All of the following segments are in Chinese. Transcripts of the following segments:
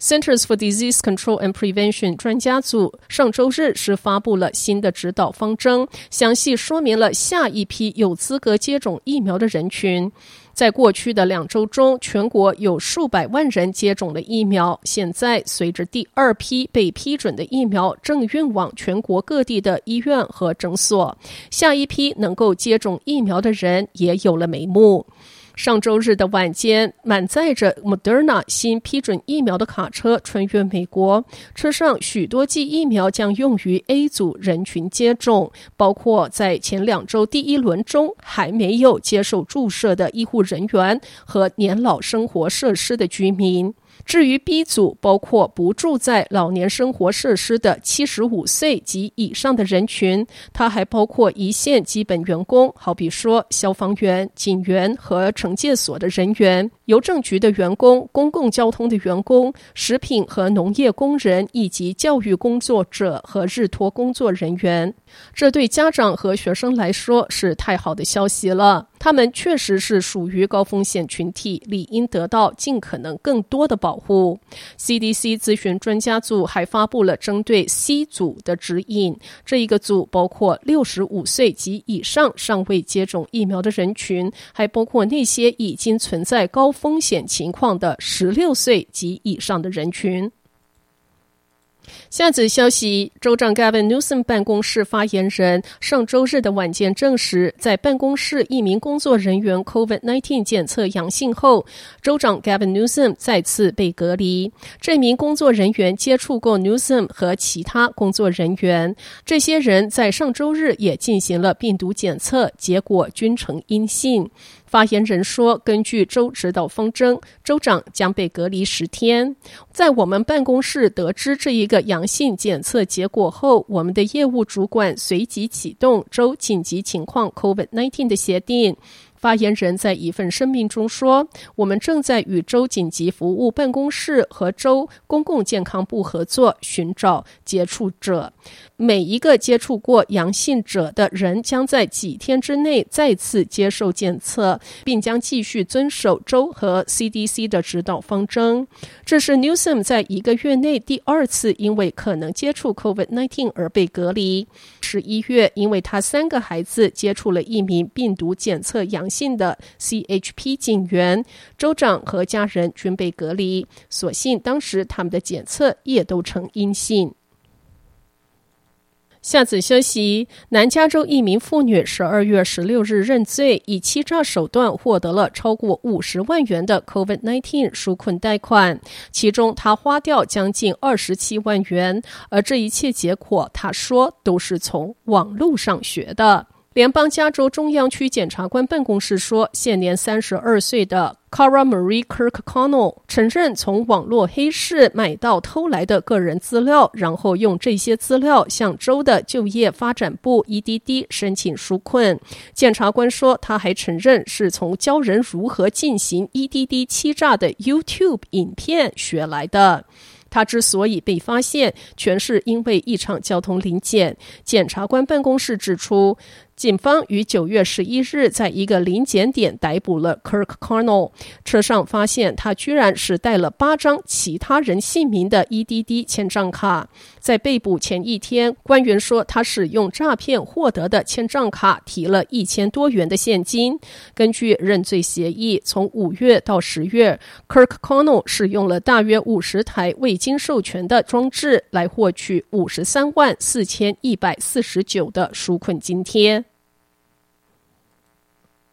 Centers for Disease Control and Prevention 专家组上周日是发布了新的指导方针，详细说明了下一批有资格接种疫苗的人群。在过去的两周中，全国有数百万人接种了疫苗。现在，随着第二批被批准的疫苗正运往全国各地的医院和诊所，下一批能够接种疫苗的人也有了眉目。上周日的晚间，满载着 Moderna 新批准疫苗的卡车穿越美国，车上许多剂疫苗将用于 A 组人群接种，包括在前两周第一轮中还没有接受注射的医护人员和年老生活设施的居民。至于 B 组，包括不住在老年生活设施的七十五岁及以上的人群，它还包括一线基本员工，好比说消防员、警员和惩戒所的人员。邮政局的员工、公共交通的员工、食品和农业工人，以及教育工作者和日托工作人员，这对家长和学生来说是太好的消息了。他们确实是属于高风险群体，理应得到尽可能更多的保护。CDC 咨询专家组还发布了针对 C 组的指引，这一个组包括六十五岁及以上尚未接种疫苗的人群，还包括那些已经存在高风险情况的十六岁及以上的人群。下则消息，州长 Gavin Newsom 办公室发言人上周日的晚间证实，在办公室一名工作人员 COVID-19 检测阳性后，州长 Gavin Newsom 再次被隔离。这名工作人员接触过 Newsom 和其他工作人员，这些人在上周日也进行了病毒检测，结果均呈阴性。发言人说：“根据州指导方针，州长将被隔离十天。在我们办公室得知这一个阳性检测结果后，我们的业务主管随即启动州紧急情况 （COVID-19） 的协定。”发言人在一份声明中说：“我们正在与州紧急服务办公室和州公共健康部合作，寻找接触者。每一个接触过阳性者的人将在几天之内再次接受检测，并将继续遵守州和 CDC 的指导方针。这是 Newsom 在一个月内第二次因为可能接触 COVID-19 而被隔离。十一月，因为他三个孩子接触了一名病毒检测阳性的 CHP 警员，州长和家人均被隔离。所幸当时他们的检测也都呈阴性。下次消息，南加州一名妇女十二月十六日认罪，以欺诈手段获得了超过五十万元的 COVID-19 纾困贷款，其中她花掉将近二十七万元，而这一切结果，她说都是从网络上学的。联邦加州中央区检察官办公室说，现年三十二岁的 Cara Marie Kirkconnell 承认从网络黑市买到偷来的个人资料，然后用这些资料向州的就业发展部 EDD 申请纾困。检察官说，他还承认是从教人如何进行 EDD 欺诈的 YouTube 影片学来的。他之所以被发现，全是因为一场交通临检。检察官办公室指出。警方于九月十一日在一个临检点逮捕了 Kirkconnell，车上发现他居然是带了八张其他人姓名的 EDD 签账卡。在被捕前一天，官员说他使用诈骗获得的签账卡提了一千多元的现金。根据认罪协议，从五月到十月，Kirkconnell 使用了大约五十台未经授权的装置来获取五十三万四千一百四十九的纾困津贴。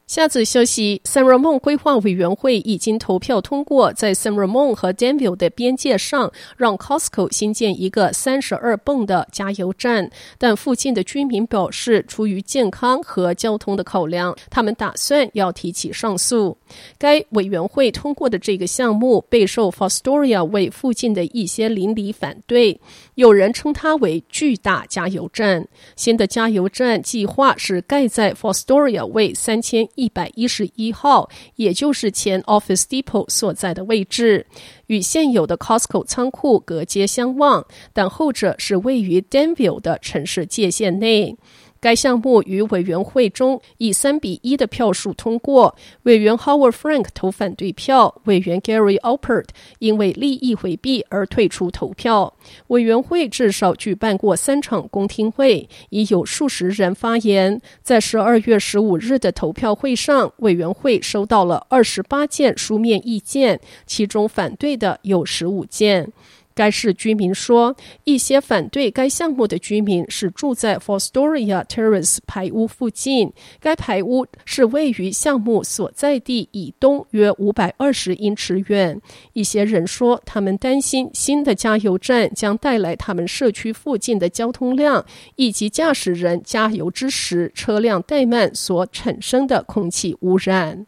下则消息，San Ramon 规划委员会已经投票通过，在 San Ramon 和 Denvil 的边界上，让 Costco 新建一个三十二泵的加油站。但附近的居民表示，出于健康和交通的考量，他们打算要提起上诉。该委员会通过的这个项目备受 Fostoria 为附近的一些邻里反对，有人称它为“巨大加油站”。新的加油站计划是盖在 Fostoria 为三千。一百一十一号，也就是前 Office Depot 所在的位置，与现有的 Costco 仓库隔街相望，但后者是位于 Danville 的城市界限内。该项目于委员会中以三比一的票数通过，委员 Howard Frank 投反对票，委员 Gary Alpert 因为利益回避而退出投票。委员会至少举办过三场公听会，已有数十人发言。在十二月十五日的投票会上，委员会收到了二十八件书面意见，其中反对的有十五件。该市居民说，一些反对该项目的居民是住在 Fostoria Terrace 排屋附近。该排屋是位于项目所在地以东约五百二十英尺远。一些人说，他们担心新的加油站将带来他们社区附近的交通量，以及驾驶人加油之时车辆怠慢所产生的空气污染。